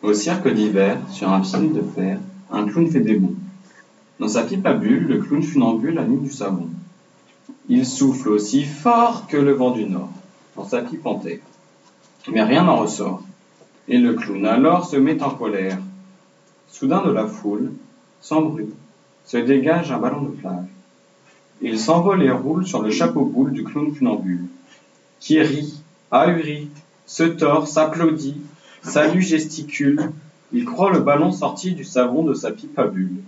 Au cirque d'hiver, sur un fil de fer, un clown fait des bonds. Dans sa pipe à bulles, le clown funambule a du savon. Il souffle aussi fort que le vent du nord, dans sa pipe en terre. Mais rien n'en ressort. Et le clown alors se met en colère. Soudain de la foule, sans bruit, se dégage un ballon de plage. Il s'envole et roule sur le chapeau boule du clown funambule, qui rit, ahurit, se tord, s'applaudit, salue, gesticule. Il croit le ballon sorti du savon de sa pipe à bulles.